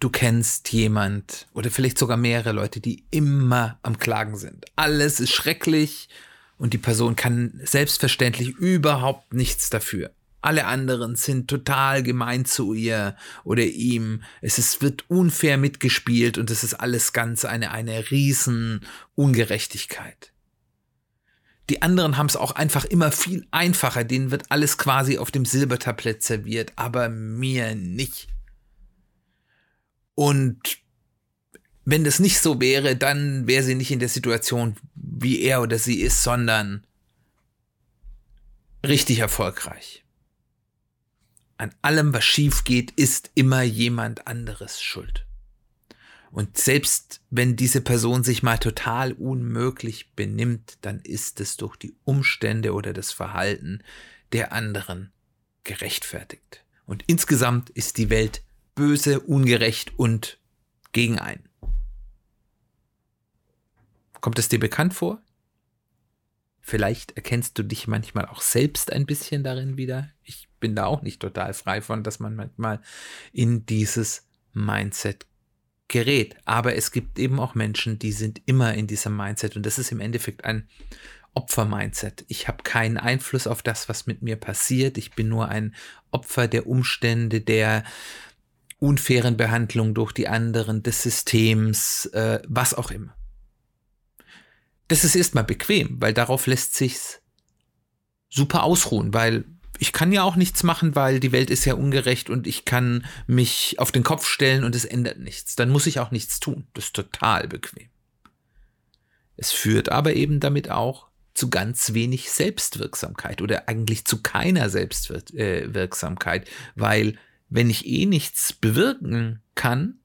du kennst jemand oder vielleicht sogar mehrere Leute, die immer am Klagen sind. Alles ist schrecklich und die Person kann selbstverständlich überhaupt nichts dafür. Alle anderen sind total gemein zu ihr oder ihm. Es ist, wird unfair mitgespielt und es ist alles ganz eine, eine riesen Ungerechtigkeit. Die anderen haben es auch einfach immer viel einfacher. Denen wird alles quasi auf dem Silbertablett serviert, aber mir nicht. Und wenn das nicht so wäre, dann wäre sie nicht in der Situation, wie er oder sie ist, sondern richtig erfolgreich. An allem, was schief geht, ist immer jemand anderes schuld. Und selbst wenn diese Person sich mal total unmöglich benimmt, dann ist es durch die Umstände oder das Verhalten der anderen gerechtfertigt. Und insgesamt ist die Welt böse, ungerecht und gegen einen. Kommt es dir bekannt vor? Vielleicht erkennst du dich manchmal auch selbst ein bisschen darin wieder. Ich bin da auch nicht total frei von, dass man manchmal in dieses Mindset gerät. Aber es gibt eben auch Menschen, die sind immer in diesem Mindset und das ist im Endeffekt ein Opfer-Mindset. Ich habe keinen Einfluss auf das, was mit mir passiert. Ich bin nur ein Opfer der Umstände, der unfairen Behandlung durch die anderen, des Systems, äh, was auch immer. Das ist erstmal bequem, weil darauf lässt sich's super ausruhen, weil ich kann ja auch nichts machen, weil die Welt ist ja ungerecht und ich kann mich auf den Kopf stellen und es ändert nichts. Dann muss ich auch nichts tun. Das ist total bequem. Es führt aber eben damit auch zu ganz wenig Selbstwirksamkeit oder eigentlich zu keiner Selbstwirksamkeit, äh, weil wenn ich eh nichts bewirken kann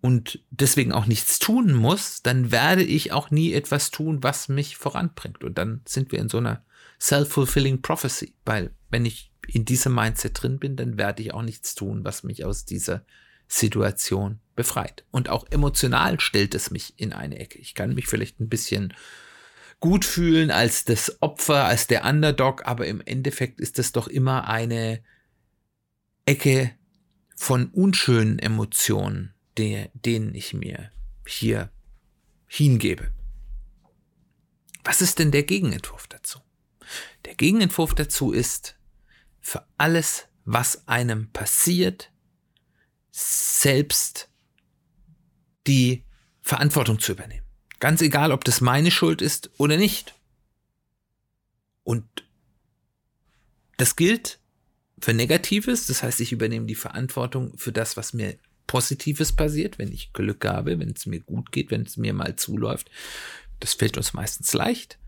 und deswegen auch nichts tun muss, dann werde ich auch nie etwas tun, was mich voranbringt. Und dann sind wir in so einer self-fulfilling prophecy, weil wenn ich in diesem Mindset drin bin, dann werde ich auch nichts tun, was mich aus dieser Situation befreit. Und auch emotional stellt es mich in eine Ecke. Ich kann mich vielleicht ein bisschen gut fühlen als das Opfer, als der Underdog, aber im Endeffekt ist es doch immer eine Ecke von unschönen Emotionen, der, denen ich mir hier hingebe. Was ist denn der Gegenentwurf dazu? Der Gegenentwurf dazu ist, für alles, was einem passiert, selbst die Verantwortung zu übernehmen. Ganz egal, ob das meine Schuld ist oder nicht. Und das gilt für Negatives, das heißt, ich übernehme die Verantwortung für das, was mir Positives passiert, wenn ich Glück habe, wenn es mir gut geht, wenn es mir mal zuläuft. Das fällt uns meistens leicht.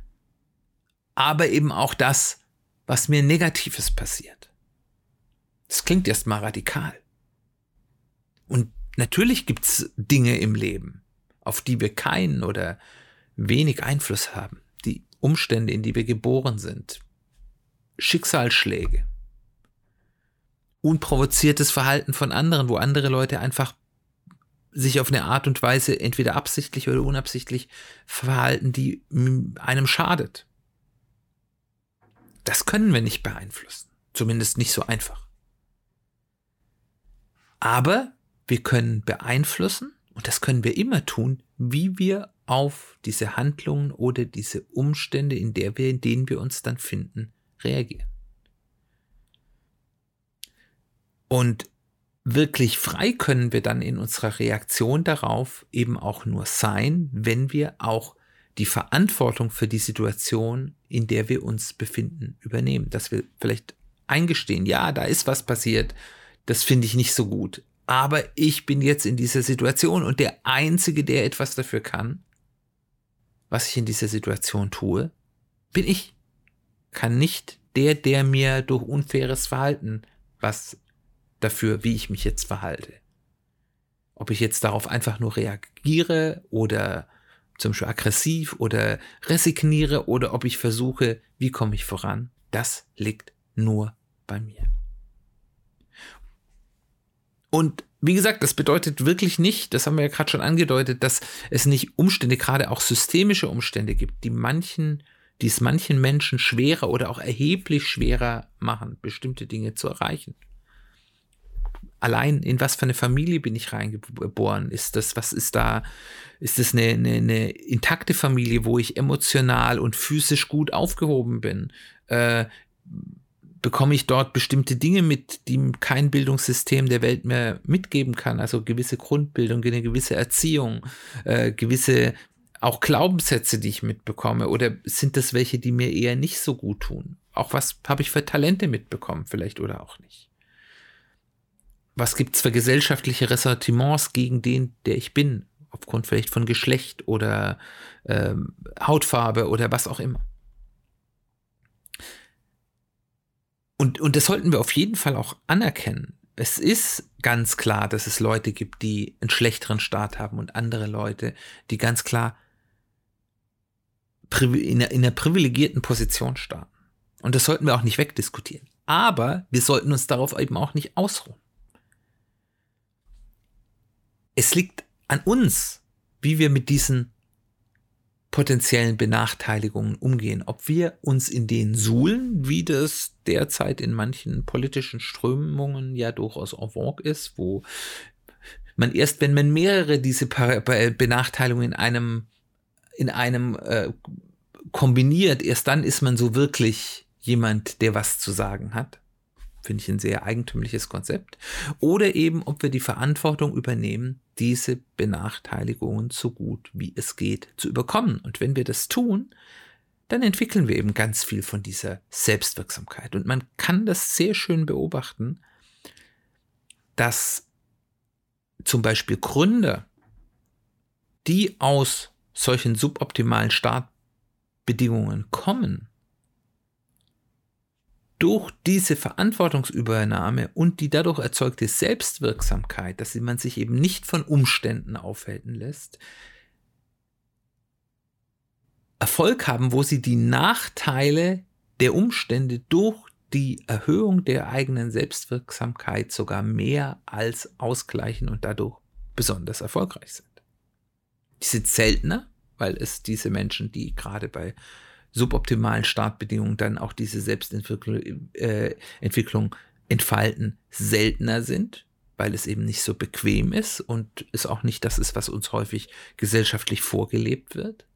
Aber eben auch das, was mir Negatives passiert. Das klingt erstmal radikal. Und natürlich gibt es Dinge im Leben, auf die wir keinen oder wenig Einfluss haben. Die Umstände, in die wir geboren sind. Schicksalsschläge unprovoziertes Verhalten von anderen, wo andere Leute einfach sich auf eine Art und Weise entweder absichtlich oder unabsichtlich verhalten, die einem schadet. Das können wir nicht beeinflussen. Zumindest nicht so einfach. Aber wir können beeinflussen, und das können wir immer tun, wie wir auf diese Handlungen oder diese Umstände, in, der wir, in denen wir uns dann finden, reagieren. Und wirklich frei können wir dann in unserer Reaktion darauf eben auch nur sein, wenn wir auch die Verantwortung für die Situation, in der wir uns befinden, übernehmen. Dass wir vielleicht eingestehen, ja, da ist was passiert, das finde ich nicht so gut. Aber ich bin jetzt in dieser Situation und der Einzige, der etwas dafür kann, was ich in dieser Situation tue, bin ich. Kann nicht der, der mir durch unfaires Verhalten was dafür, wie ich mich jetzt verhalte. Ob ich jetzt darauf einfach nur reagiere oder zum Beispiel aggressiv oder resigniere oder ob ich versuche, wie komme ich voran, das liegt nur bei mir. Und wie gesagt, das bedeutet wirklich nicht, das haben wir ja gerade schon angedeutet, dass es nicht Umstände, gerade auch systemische Umstände gibt, die manchen, die es manchen Menschen schwerer oder auch erheblich schwerer machen, bestimmte Dinge zu erreichen allein in was für eine Familie bin ich reingeboren? Ist das, was ist da, ist das eine, eine, eine intakte Familie, wo ich emotional und physisch gut aufgehoben bin? Äh, bekomme ich dort bestimmte Dinge mit, die kein Bildungssystem der Welt mehr mitgeben kann? Also gewisse Grundbildung, eine gewisse Erziehung, äh, gewisse auch Glaubenssätze, die ich mitbekomme? Oder sind das welche, die mir eher nicht so gut tun? Auch was habe ich für Talente mitbekommen, vielleicht oder auch nicht? Was gibt es für gesellschaftliche Ressentiments gegen den, der ich bin, aufgrund vielleicht von Geschlecht oder ähm, Hautfarbe oder was auch immer. Und, und das sollten wir auf jeden Fall auch anerkennen. Es ist ganz klar, dass es Leute gibt, die einen schlechteren Start haben und andere Leute, die ganz klar in einer privilegierten Position starten. Und das sollten wir auch nicht wegdiskutieren. Aber wir sollten uns darauf eben auch nicht ausruhen es liegt an uns, wie wir mit diesen potenziellen Benachteiligungen umgehen. Ob wir uns in denen suhlen, wie das derzeit in manchen politischen Strömungen ja durchaus en vogue ist, wo man erst, wenn man mehrere diese Benachteiligungen in einem, in einem äh, kombiniert, erst dann ist man so wirklich jemand, der was zu sagen hat. Finde ich ein sehr eigentümliches Konzept. Oder eben, ob wir die Verantwortung übernehmen, diese Benachteiligungen so gut wie es geht zu überkommen. Und wenn wir das tun, dann entwickeln wir eben ganz viel von dieser Selbstwirksamkeit. Und man kann das sehr schön beobachten, dass zum Beispiel Gründer, die aus solchen suboptimalen Startbedingungen kommen, durch diese Verantwortungsübernahme und die dadurch erzeugte Selbstwirksamkeit, dass man sich eben nicht von Umständen aufhalten lässt, Erfolg haben, wo sie die Nachteile der Umstände durch die Erhöhung der eigenen Selbstwirksamkeit sogar mehr als ausgleichen und dadurch besonders erfolgreich sind. Die sind seltener, weil es diese Menschen, die gerade bei suboptimalen Startbedingungen dann auch diese Selbstentwicklung äh, entfalten, seltener sind, weil es eben nicht so bequem ist und es auch nicht das ist, was uns häufig gesellschaftlich vorgelebt wird.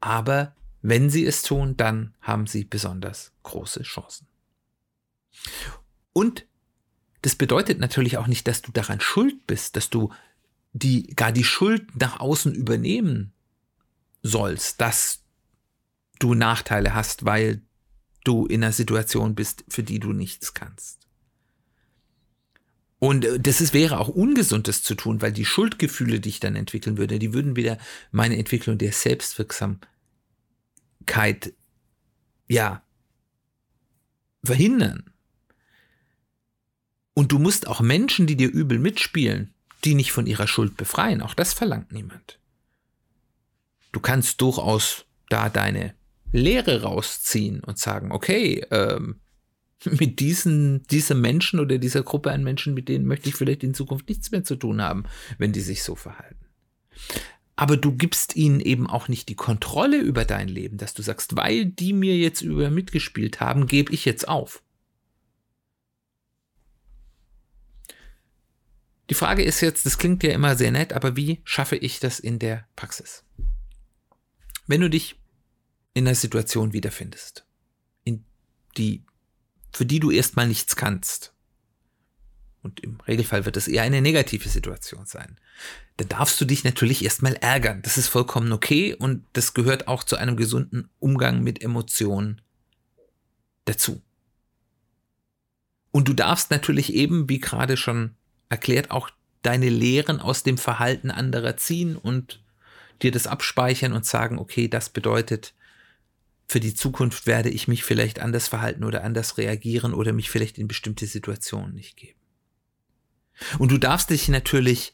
Aber wenn sie es tun, dann haben sie besonders große Chancen. Und das bedeutet natürlich auch nicht, dass du daran schuld bist, dass du die, gar die Schuld nach außen übernehmen sollst, dass du Nachteile hast, weil du in einer Situation bist, für die du nichts kannst. Und äh, das ist, wäre auch ungesund, das zu tun, weil die Schuldgefühle, die ich dann entwickeln würde, die würden wieder meine Entwicklung der Selbstwirksamkeit, ja, verhindern. Und du musst auch Menschen, die dir übel mitspielen, die nicht von ihrer Schuld befreien. Auch das verlangt niemand. Du kannst durchaus da deine Lehre rausziehen und sagen, okay, ähm, mit diesen, diesem Menschen oder dieser Gruppe an Menschen, mit denen möchte ich vielleicht in Zukunft nichts mehr zu tun haben, wenn die sich so verhalten. Aber du gibst ihnen eben auch nicht die Kontrolle über dein Leben, dass du sagst, weil die mir jetzt über mitgespielt haben, gebe ich jetzt auf. Die Frage ist jetzt, das klingt ja immer sehr nett, aber wie schaffe ich das in der Praxis? Wenn du dich in einer Situation wiederfindest, in die, für die du erstmal nichts kannst, und im Regelfall wird es eher eine negative Situation sein, dann darfst du dich natürlich erstmal ärgern. Das ist vollkommen okay und das gehört auch zu einem gesunden Umgang mit Emotionen dazu. Und du darfst natürlich eben, wie gerade schon erklärt, auch deine Lehren aus dem Verhalten anderer ziehen und dir das abspeichern und sagen, okay, das bedeutet, für die Zukunft werde ich mich vielleicht anders verhalten oder anders reagieren oder mich vielleicht in bestimmte Situationen nicht geben. Und du darfst dich natürlich,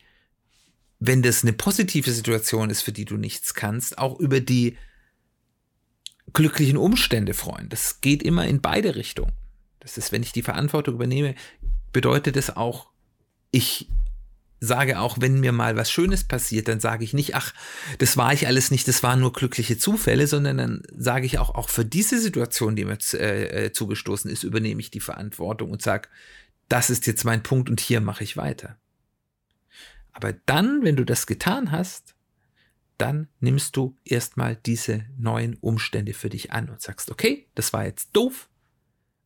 wenn das eine positive Situation ist, für die du nichts kannst, auch über die glücklichen Umstände freuen. Das geht immer in beide Richtungen. Das ist, wenn ich die Verantwortung übernehme, bedeutet es auch, ich sage auch, wenn mir mal was Schönes passiert, dann sage ich nicht, ach, das war ich alles nicht, das waren nur glückliche Zufälle, sondern dann sage ich auch, auch für diese Situation, die mir äh, äh, zugestoßen ist, übernehme ich die Verantwortung und sage, das ist jetzt mein Punkt und hier mache ich weiter. Aber dann, wenn du das getan hast, dann nimmst du erstmal diese neuen Umstände für dich an und sagst, okay, das war jetzt doof,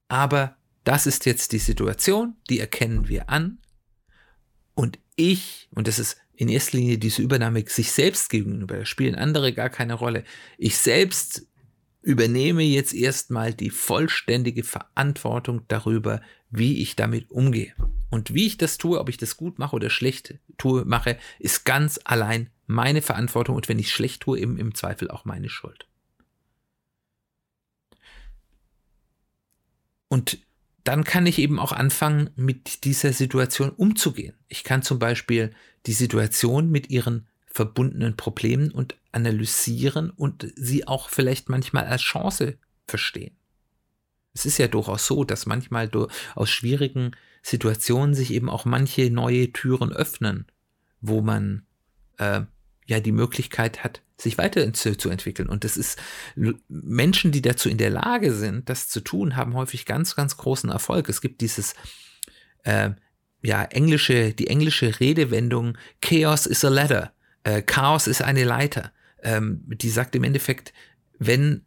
aber das ist jetzt die Situation, die erkennen wir an und ich, und das ist in erster Linie diese Übernahme sich selbst gegenüber, spielen andere gar keine Rolle. Ich selbst übernehme jetzt erstmal die vollständige Verantwortung darüber, wie ich damit umgehe. Und wie ich das tue, ob ich das gut mache oder schlecht tue, mache, ist ganz allein meine Verantwortung und wenn ich schlecht tue, eben im Zweifel auch meine Schuld. Und dann kann ich eben auch anfangen, mit dieser Situation umzugehen. Ich kann zum Beispiel die Situation mit ihren verbundenen Problemen und analysieren und sie auch vielleicht manchmal als Chance verstehen. Es ist ja durchaus so, dass manchmal aus schwierigen Situationen sich eben auch manche neue Türen öffnen, wo man äh, ja die Möglichkeit hat, sich weiterzuentwickeln. Und das ist Menschen, die dazu in der Lage sind, das zu tun, haben häufig ganz, ganz großen Erfolg. Es gibt dieses äh, ja englische, die englische Redewendung Chaos is a ladder, äh, Chaos ist eine Leiter. Ähm, die sagt im Endeffekt, wenn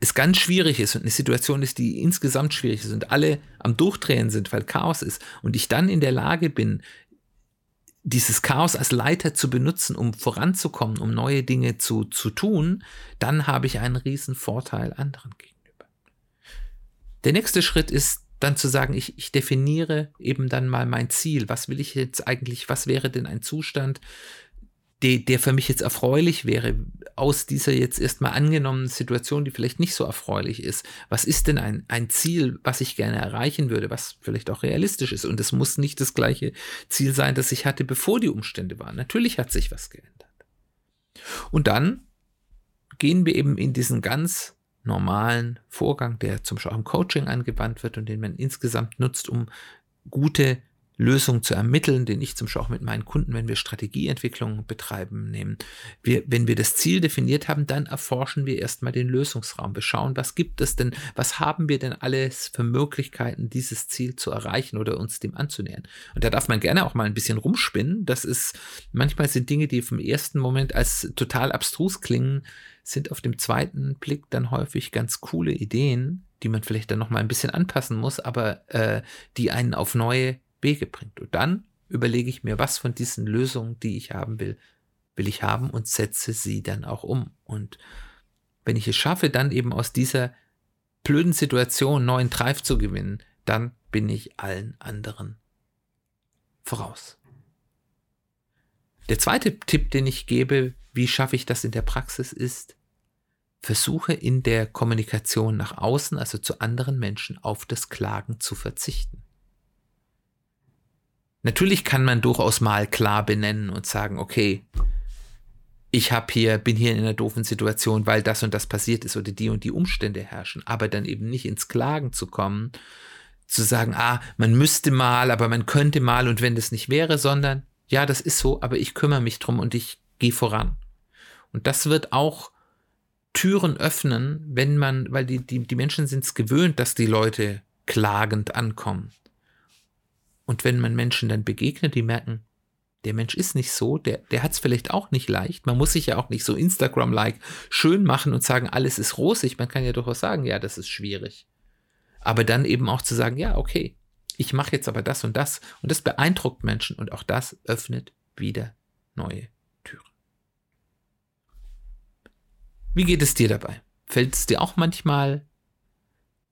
es ganz schwierig ist und eine Situation ist, die insgesamt schwierig ist und alle am Durchdrehen sind, weil Chaos ist und ich dann in der Lage bin, dieses Chaos als Leiter zu benutzen, um voranzukommen, um neue Dinge zu, zu tun, dann habe ich einen riesen Vorteil anderen gegenüber. Der nächste Schritt ist dann zu sagen, ich, ich definiere eben dann mal mein Ziel. Was will ich jetzt eigentlich, was wäre denn ein Zustand, der, der für mich jetzt erfreulich wäre, aus dieser jetzt erstmal angenommenen Situation, die vielleicht nicht so erfreulich ist. Was ist denn ein, ein Ziel, was ich gerne erreichen würde, was vielleicht auch realistisch ist? Und es muss nicht das gleiche Ziel sein, das ich hatte, bevor die Umstände waren. Natürlich hat sich was geändert. Und dann gehen wir eben in diesen ganz normalen Vorgang, der zum Beispiel auch im Coaching angewandt wird und den man insgesamt nutzt, um gute Lösungen zu ermitteln, den ich zum Beispiel auch mit meinen Kunden, wenn wir Strategieentwicklung betreiben, nehmen. Wir, wenn wir das Ziel definiert haben, dann erforschen wir erstmal den Lösungsraum. Wir schauen, was gibt es denn, was haben wir denn alles für Möglichkeiten, dieses Ziel zu erreichen oder uns dem anzunähern. Und da darf man gerne auch mal ein bisschen rumspinnen. Das ist, manchmal sind Dinge, die vom ersten Moment als total abstrus klingen, sind auf dem zweiten Blick dann häufig ganz coole Ideen, die man vielleicht dann nochmal ein bisschen anpassen muss, aber äh, die einen auf neue Wege bringt. Und dann überlege ich mir, was von diesen Lösungen, die ich haben will, will ich haben und setze sie dann auch um. Und wenn ich es schaffe, dann eben aus dieser blöden Situation neuen Treib zu gewinnen, dann bin ich allen anderen voraus. Der zweite Tipp, den ich gebe, wie schaffe ich das in der Praxis, ist, versuche in der Kommunikation nach außen, also zu anderen Menschen, auf das Klagen zu verzichten. Natürlich kann man durchaus mal klar benennen und sagen, okay, ich habe hier, bin hier in einer doofen Situation, weil das und das passiert ist oder die und die Umstände herrschen, aber dann eben nicht ins Klagen zu kommen, zu sagen, ah, man müsste mal, aber man könnte mal und wenn das nicht wäre, sondern ja, das ist so, aber ich kümmere mich drum und ich gehe voran. Und das wird auch Türen öffnen, wenn man, weil die, die, die Menschen sind es gewöhnt, dass die Leute klagend ankommen. Und wenn man Menschen dann begegnet, die merken, der Mensch ist nicht so, der, der hat es vielleicht auch nicht leicht. Man muss sich ja auch nicht so Instagram-like schön machen und sagen, alles ist rosig. Man kann ja durchaus sagen, ja, das ist schwierig. Aber dann eben auch zu sagen, ja, okay, ich mache jetzt aber das und das. Und das beeindruckt Menschen und auch das öffnet wieder neue Türen. Wie geht es dir dabei? Fällt es dir auch manchmal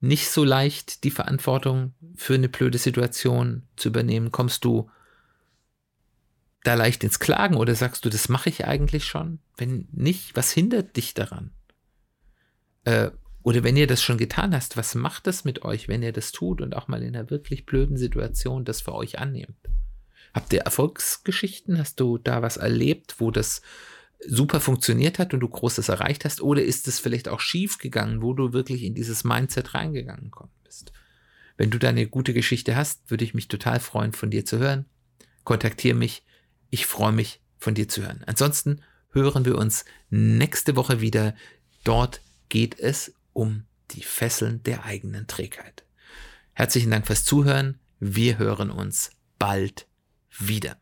nicht so leicht, die Verantwortung für eine blöde Situation zu übernehmen? Kommst du da leicht ins Klagen oder sagst du, das mache ich eigentlich schon? Wenn nicht, was hindert dich daran? Äh, Oder wenn ihr das schon getan hast, was macht das mit euch, wenn ihr das tut und auch mal in einer wirklich blöden Situation das für euch annehmt? Habt ihr Erfolgsgeschichten? Hast du da was erlebt, wo das super funktioniert hat und du Großes erreicht hast? Oder ist es vielleicht auch schief gegangen, wo du wirklich in dieses Mindset reingegangen bist? Wenn du da eine gute Geschichte hast, würde ich mich total freuen, von dir zu hören. Kontaktiere mich. Ich freue mich, von dir zu hören. Ansonsten hören wir uns nächste Woche wieder. Dort geht es um die Fesseln der eigenen Trägheit. Herzlichen Dank fürs Zuhören. Wir hören uns bald wieder.